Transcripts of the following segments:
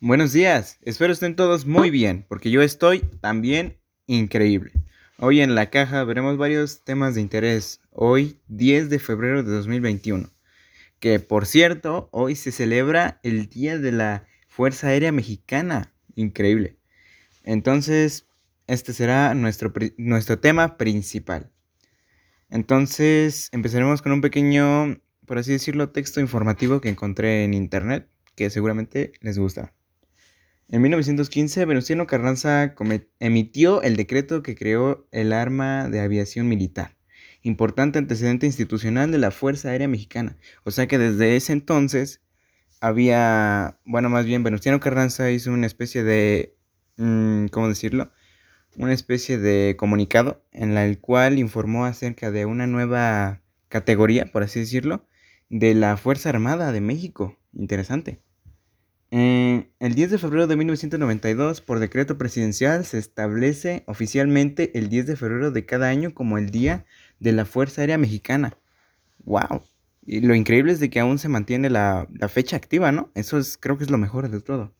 Buenos días, espero estén todos muy bien, porque yo estoy también increíble. Hoy en la caja veremos varios temas de interés. Hoy, 10 de febrero de 2021, que por cierto, hoy se celebra el Día de la Fuerza Aérea Mexicana. Increíble. Entonces, este será nuestro, nuestro tema principal. Entonces, empezaremos con un pequeño, por así decirlo, texto informativo que encontré en internet, que seguramente les gusta. En 1915, Venustiano Carranza emitió el decreto que creó el arma de aviación militar, importante antecedente institucional de la Fuerza Aérea Mexicana. O sea que desde ese entonces había, bueno, más bien Venustiano Carranza hizo una especie de, mm, ¿cómo decirlo? Una especie de comunicado en el cual informó acerca de una nueva categoría, por así decirlo, de la Fuerza Armada de México. Interesante. Eh, el 10 de febrero de 1992, por decreto presidencial, se establece oficialmente el 10 de febrero de cada año como el Día de la Fuerza Aérea Mexicana. ¡Wow! Y lo increíble es de que aún se mantiene la, fecha activa, ¿no? Eso es, creo que es lo mejor de todo.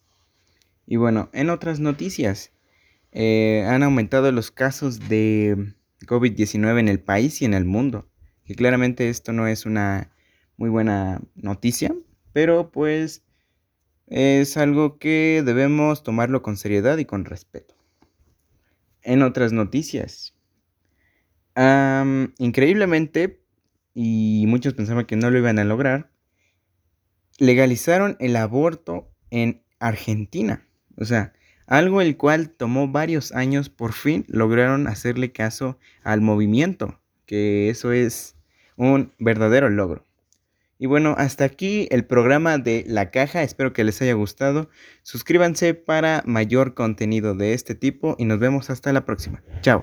Y bueno, en otras noticias, eh, han aumentado los casos de COVID-19 en el país y en el mundo. Que claramente esto no es una muy buena noticia, pero pues es algo que debemos tomarlo con seriedad y con respeto. En otras noticias, increíblemente, y muchos pensaban que no lo iban a lograr, legalizaron el aborto en Argentina. O sea, algo el cual tomó varios años, por fin lograron hacerle caso al movimiento, que eso es un verdadero logro. Y bueno, hasta aquí el programa de La Caja. Espero que les haya gustado. Suscríbanse para mayor contenido de este tipo y nos vemos hasta la próxima. Chao.